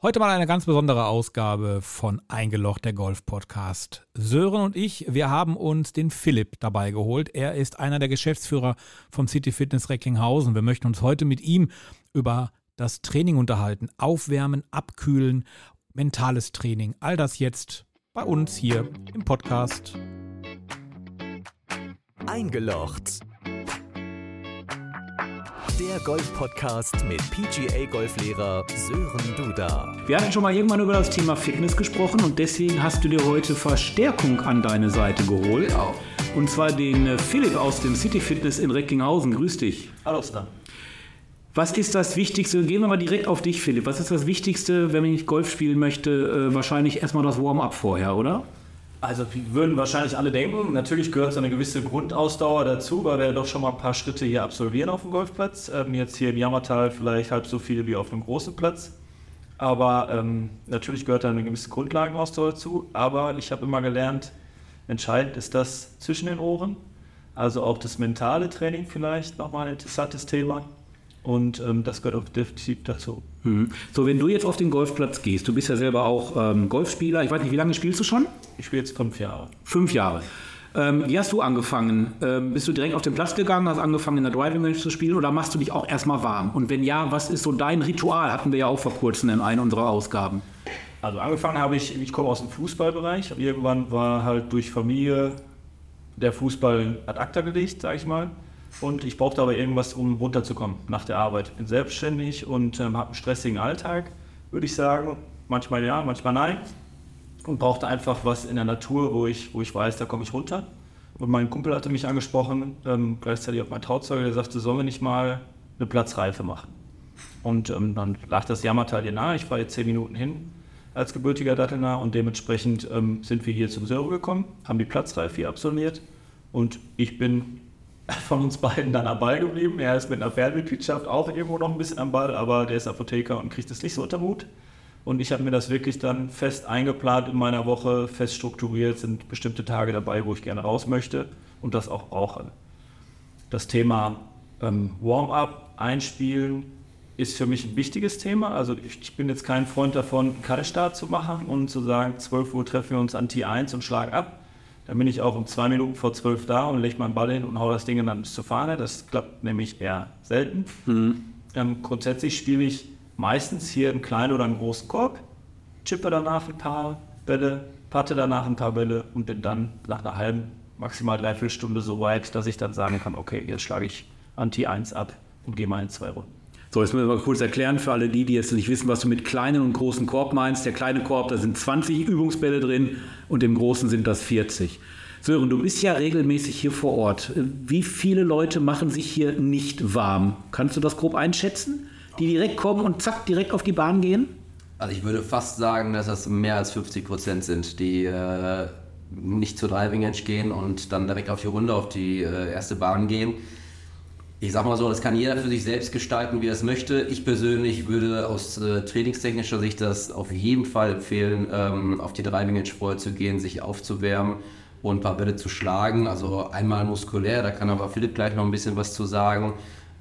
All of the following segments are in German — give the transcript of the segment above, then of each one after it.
Heute mal eine ganz besondere Ausgabe von Eingelocht, der Golf-Podcast. Sören und ich, wir haben uns den Philipp dabei geholt. Er ist einer der Geschäftsführer vom City Fitness Recklinghausen. Wir möchten uns heute mit ihm über das Training unterhalten. Aufwärmen, abkühlen, mentales Training. All das jetzt bei uns hier im Podcast. Eingelocht der Golf-Podcast mit PGA-Golflehrer Sören Duda. Wir hatten schon mal irgendwann über das Thema Fitness gesprochen und deswegen hast du dir heute Verstärkung an deine Seite geholt. Genau. Und zwar den äh, Philipp aus dem City Fitness in Recklinghausen. Grüß dich. Hallo Stan. Was ist das Wichtigste? Gehen wir mal direkt auf dich, Philipp. Was ist das Wichtigste, wenn ich Golf spielen möchte? Äh, wahrscheinlich erstmal das Warm-up vorher, oder? Also würden wahrscheinlich alle denken, natürlich gehört so eine gewisse Grundausdauer dazu, weil wir doch schon mal ein paar Schritte hier absolvieren auf dem Golfplatz. Ähm, jetzt hier im Jammertal vielleicht halb so viel wie auf einem großen Platz. Aber ähm, natürlich gehört da eine gewisse Grundlagenausdauer dazu. Aber ich habe immer gelernt, entscheidend ist das zwischen den Ohren. Also auch das mentale Training vielleicht nochmal ein interessantes Thema. Und ähm, das gehört auch definitiv dazu. Mhm. So, wenn du jetzt auf den Golfplatz gehst, du bist ja selber auch ähm, Golfspieler. Ich weiß nicht, wie lange spielst du schon? Ich spiele jetzt fünf Jahre. Fünf Jahre. Ähm, wie hast du angefangen? Ähm, bist du direkt auf den Platz gegangen, hast angefangen in der Driving Range zu spielen oder machst du dich auch erstmal warm? Und wenn ja, was ist so dein Ritual? Hatten wir ja auch vor kurzem in einer unserer Ausgaben. Also angefangen habe ich, ich komme aus dem Fußballbereich. Irgendwann war halt durch Familie der Fußball ad acta gelegt, sage ich mal. Und ich brauchte aber irgendwas, um runterzukommen nach der Arbeit. Bin selbstständig und ähm, habe einen stressigen Alltag, würde ich sagen. Manchmal ja, manchmal nein. Und brauchte einfach was in der Natur, wo ich, wo ich weiß, da komme ich runter. Und mein Kumpel hatte mich angesprochen, ähm, gleichzeitig auch mein Trauzeuge, der sagte, sollen wir nicht mal eine Platzreife machen? Und ähm, dann lag das Jammertal dir nahe. Ich fahre jetzt zehn Minuten hin als gebürtiger Dattelnah und dementsprechend ähm, sind wir hier zum Söre gekommen, haben die Platzreife hier absolviert und ich bin von uns beiden dann am Ball geblieben. Er ist mit einer Fernmitgliedschaft auch irgendwo noch ein bisschen am Ball, aber der ist Apotheker und kriegt es nicht so unter Hut. Und ich habe mir das wirklich dann fest eingeplant in meiner Woche, fest strukturiert, sind bestimmte Tage dabei, wo ich gerne raus möchte und das auch brauche. Das Thema ähm, Warm-up, Einspielen ist für mich ein wichtiges Thema. Also ich, ich bin jetzt kein Freund davon, einen Kaltstart zu machen und zu sagen, 12 Uhr treffen wir uns an T1 und schlagen ab dann bin ich auch um zwei Minuten vor zwölf da und lege meinen Ball hin und hau das Ding dann bis zur Fahne. Das klappt nämlich eher selten. Mhm. Ähm, grundsätzlich spiele ich meistens hier einen kleinen oder einen großen Korb, chippe danach ein paar Bälle, patte danach ein paar Bälle und bin dann nach einer halben, maximal dreiviertel Stunde so weit, dass ich dann sagen kann, okay, jetzt schlage ich Anti 1 ab und gehe mal in zwei Runden. So, jetzt müssen wir mal kurz erklären für alle die, die jetzt nicht wissen, was du mit kleinen und großen Korb meinst. Der kleine Korb, da sind 20 Übungsbälle drin und im großen sind das 40. Sören, du bist ja regelmäßig hier vor Ort. Wie viele Leute machen sich hier nicht warm? Kannst du das grob einschätzen? Die direkt kommen und zack, direkt auf die Bahn gehen? Also ich würde fast sagen, dass das mehr als 50 Prozent sind, die äh, nicht zur Driving Edge gehen und dann direkt auf die Runde, auf die äh, erste Bahn gehen ich sag mal so, das kann jeder für sich selbst gestalten, wie er es möchte. Ich persönlich würde aus äh, trainingstechnischer Sicht das auf jeden Fall empfehlen, ähm, auf die vorher zu gehen, sich aufzuwärmen und ein paar Bälle zu schlagen. Also einmal muskulär, da kann aber Philipp gleich noch ein bisschen was zu sagen.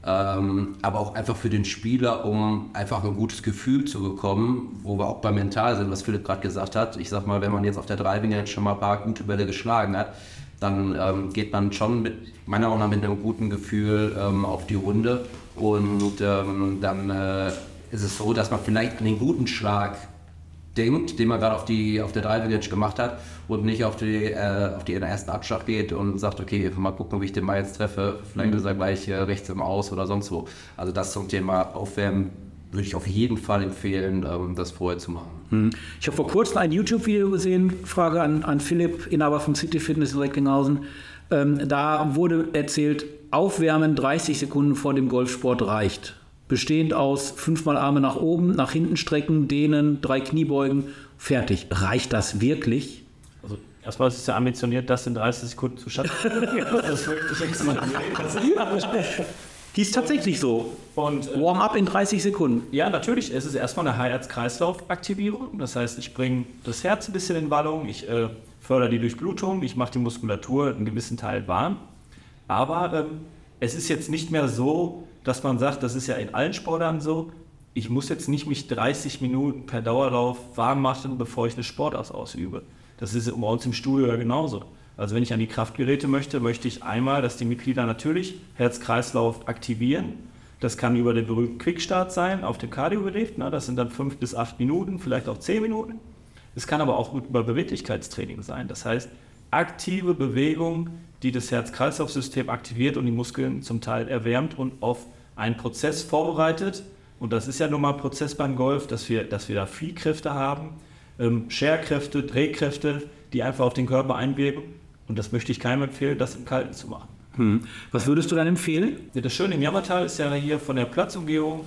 Ähm, aber auch einfach für den Spieler, um einfach ein gutes Gefühl zu bekommen, wo wir auch beim Mental sind, was Philipp gerade gesagt hat. Ich sag mal, wenn man jetzt auf der Driving Edge schon mal ein paar gute Bälle geschlagen hat, dann ähm, geht man schon mit meiner Meinung nach mit einem guten Gefühl ähm, auf die Runde. Und ähm, dann äh, ist es so, dass man vielleicht an den guten Schlag denkt, den man gerade auf, die, auf der Driving Edge gemacht hat und nicht auf die, äh, auf den ersten Abschlag geht und sagt, okay, mal gucken, wie ich den mal jetzt treffe. Vielleicht mhm. ist er gleich äh, rechts im Aus oder sonst wo. Also das zum Thema Aufwärmen würde ich auf jeden Fall empfehlen, ähm, das vorher zu machen. Mhm. Ich habe vor kurzem ein YouTube-Video gesehen, Frage an, an Philipp, Inhaber von City Fitness in Recklinghausen. Ähm, da wurde erzählt, Aufwärmen 30 Sekunden vor dem Golfsport reicht. Bestehend aus fünfmal Arme nach oben, nach hinten strecken, dehnen, drei Kniebeugen, fertig. Reicht das wirklich? Also erstmal ist es ja ambitioniert, das in 30 Sekunden zu schaffen. das ist wirklich Die ist tatsächlich so. Und, äh, Warm-up in 30 Sekunden. Ja, natürlich. Es ist erstmal eine Herz-Kreislauf-Aktivierung. Das heißt, ich bringe das Herz ein bisschen in Wallung. Ich äh, fördere die Durchblutung, ich mache die Muskulatur einen gewissen Teil warm. Aber ähm, es ist jetzt nicht mehr so, dass man sagt, das ist ja in allen Sportarten so, ich muss jetzt nicht mich 30 Minuten per Dauerlauf warm machen, bevor ich eine Sportart ausübe. Das ist bei uns im Studio ja genauso. Also wenn ich an die Kraftgeräte möchte, möchte ich einmal, dass die Mitglieder natürlich Herz-Kreislauf aktivieren. Das kann über den berühmten Quickstart sein auf dem Kardiogerät. Ne? Das sind dann fünf bis acht Minuten, vielleicht auch zehn Minuten. Es kann aber auch über Beweglichkeitstraining sein. Das heißt, aktive Bewegung, die das Herz-Kreislauf-System aktiviert und die Muskeln zum Teil erwärmt und auf einen Prozess vorbereitet. Und das ist ja nun mal ein Prozess beim Golf, dass wir, dass wir da Fliehkräfte haben, ähm, Scherkräfte, Drehkräfte, die einfach auf den Körper einwirken. Und das möchte ich keinem empfehlen, das im Kalten zu machen. Hm. Was würdest du dann empfehlen? Das Schöne im Jammertal ist ja hier von der Platzumgehung.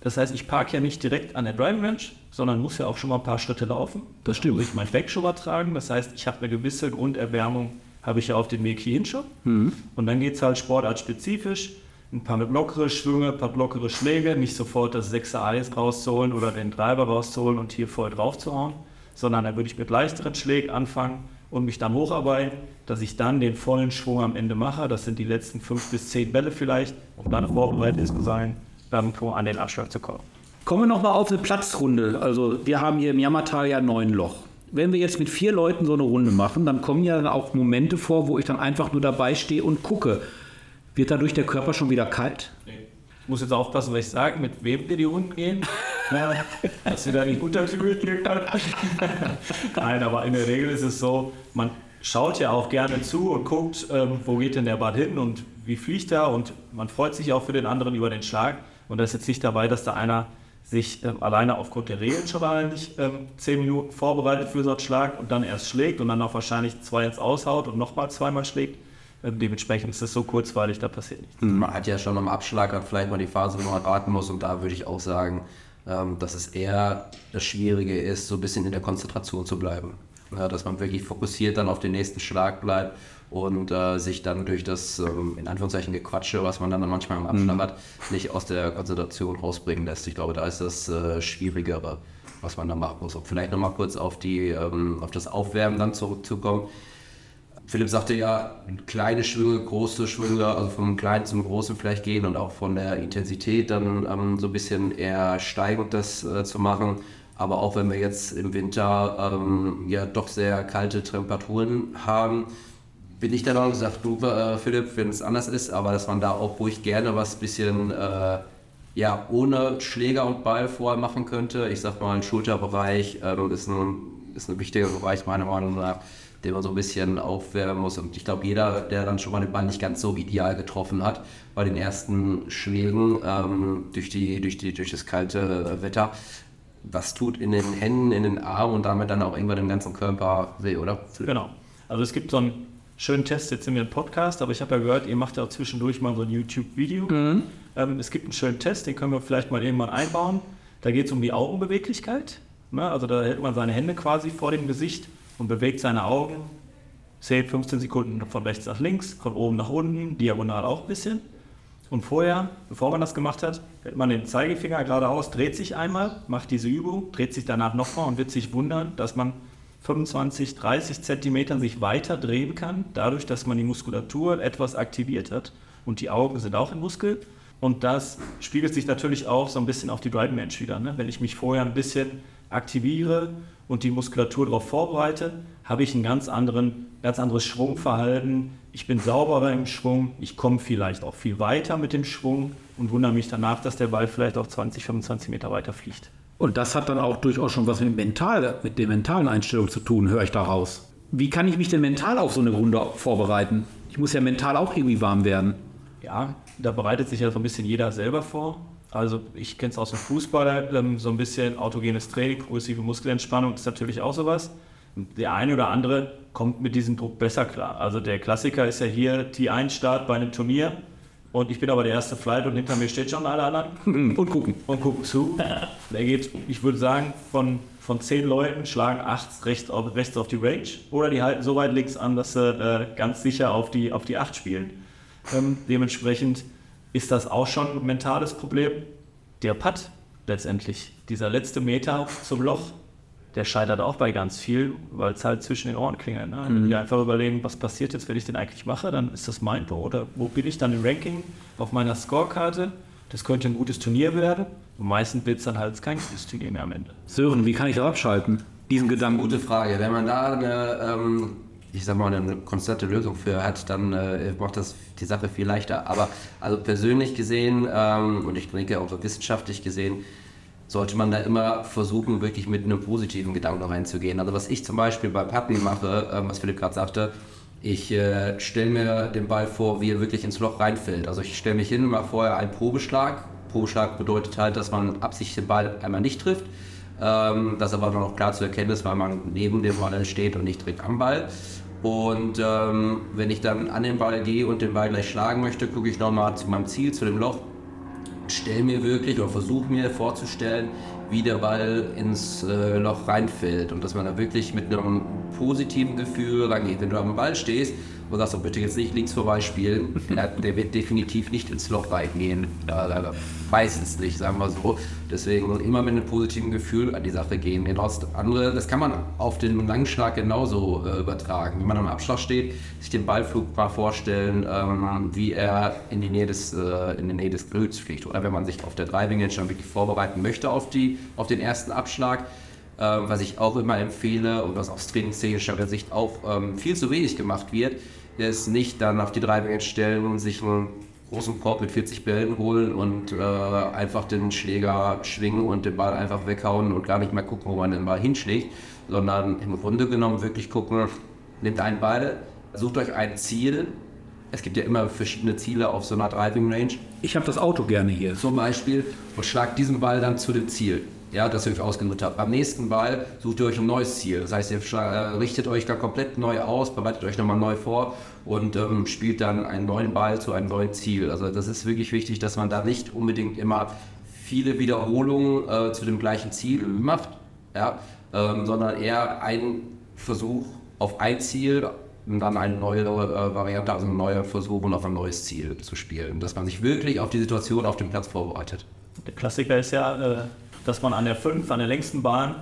Das heißt, ich parke ja nicht direkt an der Driving Range, sondern muss ja auch schon mal ein paar Schritte laufen. Das stimmt. Muss ich mein Bag schon mal tragen. Das heißt, ich habe eine gewisse Grunderwärmung, habe ich ja auf dem Weg hierhin schon. Mhm. Und dann geht es halt sportartspezifisch. Ein paar mit lockere Schwünge, ein paar lockere Schläge, nicht sofort das 6er Eis rauszuholen oder den Treiber rauszuholen und hier voll drauf zu hauen, sondern dann würde ich mit leichteren Schlägen anfangen und mich dann hocharbeiten, dass ich dann den vollen Schwung am Ende mache. Das sind die letzten fünf bis zehn Bälle vielleicht, um dann vorbereitet zu sein, dann an den Abschlag zu kommen. Kommen wir nochmal auf eine Platzrunde. Also wir haben hier im Jammertal ja neun Loch. Wenn wir jetzt mit vier Leuten so eine Runde machen, dann kommen ja auch Momente vor, wo ich dann einfach nur dabei stehe und gucke. Wird dadurch der Körper schon wieder kalt? Nee. Ich muss jetzt aufpassen, was ich sage, mit wem wir die Runden gehen. dass wir da nicht unterkühlt Nein, aber in der Regel ist es so, man schaut ja auch gerne zu und guckt, ähm, wo geht denn der Ball hin und wie fliegt er und man freut sich auch für den anderen über den Schlag. Und da ist jetzt nicht dabei, dass da einer sich ähm, alleine aufgrund der Regeln schon mal nicht ähm, zehn Minuten vorbereitet für so einen Schlag und dann erst schlägt und dann auch wahrscheinlich zwei ins Aushaut und nochmal zweimal schlägt. Ähm, dementsprechend ist es so kurzweilig, da passiert nichts. Man hat ja schon am Abschlag vielleicht mal die Phase, wo man warten muss und da würde ich auch sagen, ähm, dass es eher das Schwierige ist, so ein bisschen in der Konzentration zu bleiben. Ja, dass man wirklich fokussiert dann auf den nächsten Schlag bleibt und äh, sich dann durch das ähm, in Anführungszeichen Gequatsche, was man dann manchmal im Abschlag mhm. hat, nicht aus der Konzentration rausbringen lässt. Ich glaube, da ist das äh, Schwierigere, was man da machen muss. Und vielleicht nochmal kurz auf, die, ähm, auf das Aufwärmen dann zurückzukommen. Philipp sagte ja, kleine Schwünge, große Schwünge, also vom kleinen zum großen vielleicht gehen und auch von der Intensität dann ähm, so ein bisschen eher steigend das äh, zu machen. Aber auch wenn wir jetzt im Winter ähm, ja doch sehr kalte Temperaturen haben, bin ich der Meinung, gesagt, du äh, Philipp, wenn es anders ist, aber dass man da auch ruhig gerne was bisschen äh, ja, ohne Schläger und Ball vorher machen könnte. Ich sag mal, ein Schulterbereich äh, ist, ein, ist ein wichtiger Bereich meiner Meinung nach den man so ein bisschen aufwärmen muss. Und ich glaube, jeder, der dann schon mal den Ball nicht ganz so ideal getroffen hat, bei den ersten Schlägen ähm, durch, die, durch, die, durch das kalte Wetter, was tut in den Händen, in den Armen und damit dann auch irgendwann im ganzen Körper weh, oder? Genau. Also es gibt so einen schönen Test, jetzt sind wir im Podcast, aber ich habe ja gehört, ihr macht ja auch zwischendurch mal so ein YouTube-Video. Mhm. Ähm, es gibt einen schönen Test, den können wir vielleicht mal irgendwann einbauen. Da geht es um die Augenbeweglichkeit. Ne? Also da hält man seine Hände quasi vor dem Gesicht und bewegt seine Augen, zählt 15 Sekunden von rechts nach links, von oben nach unten, diagonal auch ein bisschen. Und vorher, bevor man das gemacht hat, hält man den Zeigefinger geradeaus, dreht sich einmal, macht diese Übung, dreht sich danach nochmal und wird sich wundern, dass man 25, 30 Zentimeter sich weiter drehen kann, dadurch, dass man die Muskulatur etwas aktiviert hat. Und die Augen sind auch im Muskel. Und das spiegelt sich natürlich auch so ein bisschen auf die Driving Range wieder. Ne? Wenn ich mich vorher ein bisschen aktiviere und die Muskulatur darauf vorbereite, habe ich ein ganz, anderen, ganz anderes Schwungverhalten. Ich bin sauberer im Schwung, ich komme vielleicht auch viel weiter mit dem Schwung und wundere mich danach, dass der Ball vielleicht auch 20, 25 Meter weiter fliegt. Und das hat dann auch durchaus schon was mit, mental, mit der mentalen Einstellung zu tun, höre ich daraus. Wie kann ich mich denn mental auf so eine Runde vorbereiten? Ich muss ja mental auch irgendwie warm werden. Ja, da bereitet sich ja so ein bisschen jeder selber vor. Also ich kenne es aus dem Fußball, ähm, so ein bisschen autogenes Training, progressive Muskelentspannung ist natürlich auch sowas. Der eine oder andere kommt mit diesem Druck besser klar. Also der Klassiker ist ja hier T1-Start bei einem Turnier und ich bin aber der erste Flight und hinter mir steht schon alle anderen. Und gucken. Und gucken zu. Der geht, ich würde sagen, von, von zehn Leuten schlagen acht rechts auf, rechts auf die Range oder die halten so weit links an, dass sie äh, ganz sicher auf die, auf die acht spielen. Ähm, dementsprechend ist das auch schon ein mentales Problem. Der Putt letztendlich, dieser letzte Meter zum Loch, der scheitert auch bei ganz viel, weil es halt zwischen den Ohren klingelt. Ne? Wenn mhm. wir einfach überlegen, was passiert jetzt, wenn ich den eigentlich mache, dann ist das mein Tor. Oder wo bin ich dann im Ranking auf meiner Scorekarte? das könnte ein gutes Turnier werden. Und meistens wird es dann halt kein gutes Turnier mehr am Ende. Sören, wie kann ich da abschalten? Diesen Gedanken. Gute Frage. Wenn man da eine, ähm, ich sag mal, eine konstante Lösung für hat, dann äh, macht das die Sache viel leichter. Aber also persönlich gesehen ähm, und ich denke auch so wissenschaftlich gesehen, sollte man da immer versuchen, wirklich mit einem positiven Gedanken reinzugehen. Also was ich zum Beispiel bei Patten mache, äh, was Philipp gerade sagte, ich äh, stelle mir den Ball vor, wie er wirklich ins Loch reinfällt. Also ich stelle mich hin, mache vorher einen Probeschlag. Probeschlag bedeutet halt, dass man absichtlich den Ball einmal nicht trifft. Ähm, das aber noch klar zu erkennen ist, weil man neben dem Ball steht und nicht direkt am Ball. Und ähm, wenn ich dann an den Ball gehe und den Ball gleich schlagen möchte, gucke ich nochmal zu meinem Ziel, zu dem Loch, stelle mir wirklich oder versuche mir vorzustellen, wie der Ball ins äh, Loch reinfällt und dass man da wirklich mit einem positiven Gefühl rangeht. Wenn du am Ball stehst und sagst, oh, bitte jetzt nicht links vorbei spielen, der wird definitiv nicht ins Loch reingehen. Meistens nicht, sagen wir so. Deswegen immer mit einem positiven Gefühl an die Sache gehen. Das andere, das kann man auf den Langschlag genauso äh, übertragen. Wenn man am Abschlag steht, sich den Ballflug mal vorstellen, ähm, wie er in die Nähe des, äh, in die Nähe des Grills fliegt. Oder wenn man sich auf der Driving Range dann wirklich vorbereiten möchte auf, die, auf den ersten Abschlag, äh, was ich auch immer empfehle und was aus trainingstechnischer Sicht auch ähm, viel zu wenig gemacht wird, ist nicht dann auf die Driving Range stellen und sich einen großen Korb mit 40 Bällen holen und äh, einfach den Schläger schwingen und den Ball einfach weghauen und gar nicht mehr gucken, wo man den Ball hinschlägt, sondern im Grunde genommen wirklich gucken, nehmt einen Ball, sucht euch ein Ziel. Es gibt ja immer verschiedene Ziele auf so einer Driving Range. Ich habe das Auto gerne hier. Zum Beispiel und schlagt diesen Ball dann zu dem Ziel ja, das ihr euch ausgenutzt habt. Beim nächsten Ball sucht ihr euch ein neues Ziel. Das heißt, ihr äh, richtet euch da komplett neu aus, bereitet euch nochmal neu vor und ähm, spielt dann einen neuen Ball zu einem neuen Ziel. Also das ist wirklich wichtig, dass man da nicht unbedingt immer viele Wiederholungen äh, zu dem gleichen Ziel macht, ja, ähm, sondern eher einen Versuch auf ein Ziel und dann eine neue äh, Variante, also ein neuer Versuch und auf ein neues Ziel zu spielen. Dass man sich wirklich auf die Situation auf dem Platz vorbereitet. Der Klassiker ist ja, äh, dass man an der 5, an der längsten Bahn,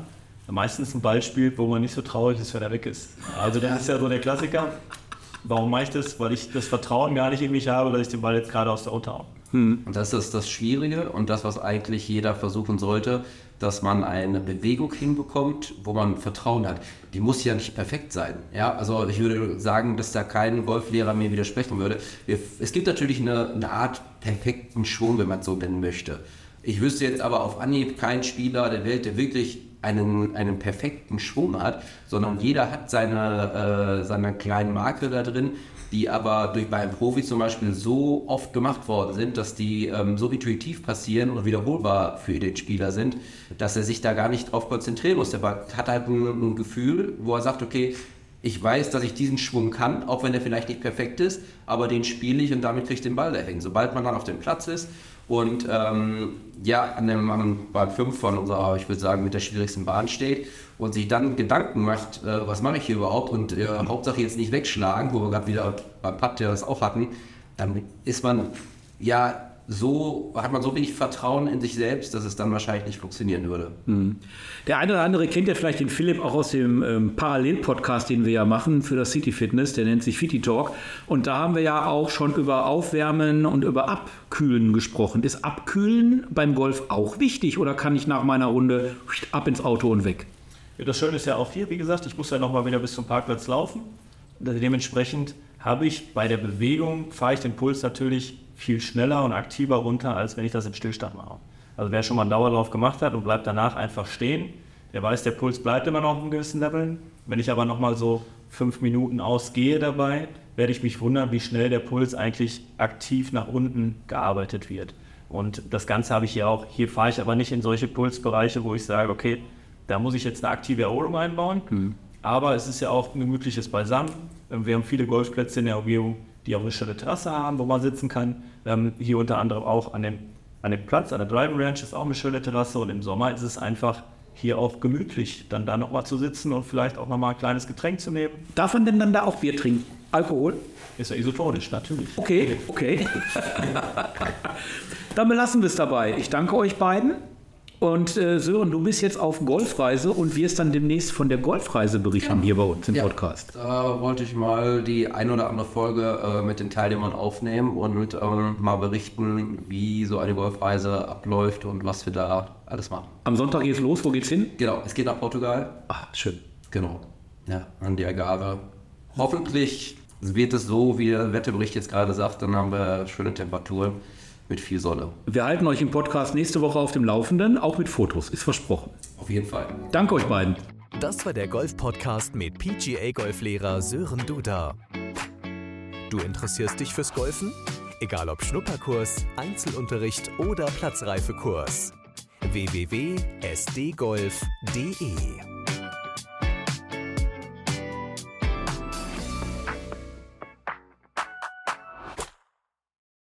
meistens einen Ball spielt, wo man nicht so traurig ist, wenn er weg ist. Also das ist ja so der Klassiker. Warum mache ich das? Weil ich das Vertrauen gar nicht in mich habe, dass ich den Ball jetzt gerade aus der Auto haue. Hm. Das ist das Schwierige und das, was eigentlich jeder versuchen sollte, dass man eine Bewegung hinbekommt, wo man Vertrauen hat. Die muss ja nicht perfekt sein. Ja, also ich würde sagen, dass da kein Golflehrer mir widersprechen würde. Es gibt natürlich eine, eine Art perfekten Schwung, wenn man es so nennen möchte. Ich wüsste jetzt aber auf Anhieb keinen Spieler der Welt, der wirklich einen, einen perfekten Schwung hat, sondern jeder hat seine, äh, seine kleinen Marke da drin, die aber durch beim Profi zum Beispiel so oft gemacht worden sind, dass die ähm, so intuitiv passieren und wiederholbar für den Spieler sind, dass er sich da gar nicht drauf konzentrieren muss. Der hat halt ein, ein Gefühl, wo er sagt, okay, ich weiß, dass ich diesen Schwung kann, auch wenn er vielleicht nicht perfekt ist, aber den spiele ich und damit kriege ich den Ball dahin. Sobald man dann auf dem Platz ist und ähm, ja, an dem an Bahn 5 von unserer, ich würde sagen, mit der schwierigsten Bahn steht und sich dann Gedanken macht, äh, was mache ich hier überhaupt? Und äh, Hauptsache jetzt nicht wegschlagen, wo wir gerade wieder beim Putt das auch hatten, dann ist man ja so hat man so wenig Vertrauen in sich selbst, dass es dann wahrscheinlich nicht funktionieren würde. Hm. Der eine oder andere kennt ja vielleicht den Philipp auch aus dem ähm, Parallel-Podcast, den wir ja machen für das City Fitness, der nennt sich Fiti Talk. Und da haben wir ja auch schon über Aufwärmen und über Abkühlen gesprochen. Ist Abkühlen beim Golf auch wichtig oder kann ich nach meiner Runde ab ins Auto und weg? Ja, das Schöne ist ja auch hier, wie gesagt, ich muss ja nochmal wieder bis zum Parkplatz laufen. Dementsprechend habe ich bei der Bewegung, fahre ich den Puls natürlich viel schneller und aktiver runter, als wenn ich das im Stillstand mache. Also wer schon mal einen Dauerlauf gemacht hat und bleibt danach einfach stehen, der weiß, der Puls bleibt immer noch auf einem gewissen Level. Wenn ich aber nochmal so fünf Minuten ausgehe dabei, werde ich mich wundern, wie schnell der Puls eigentlich aktiv nach unten gearbeitet wird. Und das Ganze habe ich hier auch. Hier fahre ich aber nicht in solche Pulsbereiche, wo ich sage, okay, da muss ich jetzt eine aktive Erholung einbauen. Mhm. Aber es ist ja auch ein gemütliches Beisammen. Wir haben viele Golfplätze in der Umgebung, die auch eine schöne Terrasse haben, wo man sitzen kann. Ähm, hier unter anderem auch an dem, an dem Platz, an der Driving Ranch ist auch eine schöne Terrasse und im Sommer ist es einfach hier auch gemütlich, dann da nochmal zu sitzen und vielleicht auch nochmal ein kleines Getränk zu nehmen. Darf man denn dann da auch Bier trinken? Alkohol? Ist ja isotonisch, natürlich. Okay, okay. dann belassen wir es dabei. Ich danke euch beiden. Und äh, Sören, du bist jetzt auf Golfreise und wirst dann demnächst von der Golfreise berichten hier bei uns im Ja. Podcast. Da wollte ich mal die ein oder andere Folge äh, mit den Teilnehmern aufnehmen und ähm, mal berichten, wie so eine Golfreise abläuft und was wir da alles machen. Am Sonntag geht's los. Wo geht's hin? Genau, es geht nach Portugal. Ah, schön. Genau. Ja, an die Agave. Hoffentlich wird es so, wie der Wetterbericht jetzt gerade sagt, dann haben wir schöne Temperaturen mit viel Sonne. Wir halten euch im Podcast nächste Woche auf dem Laufenden, auch mit Fotos, ist versprochen. Auf jeden Fall. Danke euch beiden. Das war der Golf-Podcast mit PGA-Golflehrer Sören Duda. Du interessierst dich fürs Golfen? Egal ob Schnupperkurs, Einzelunterricht oder Platzreifekurs. www.sdgolf.de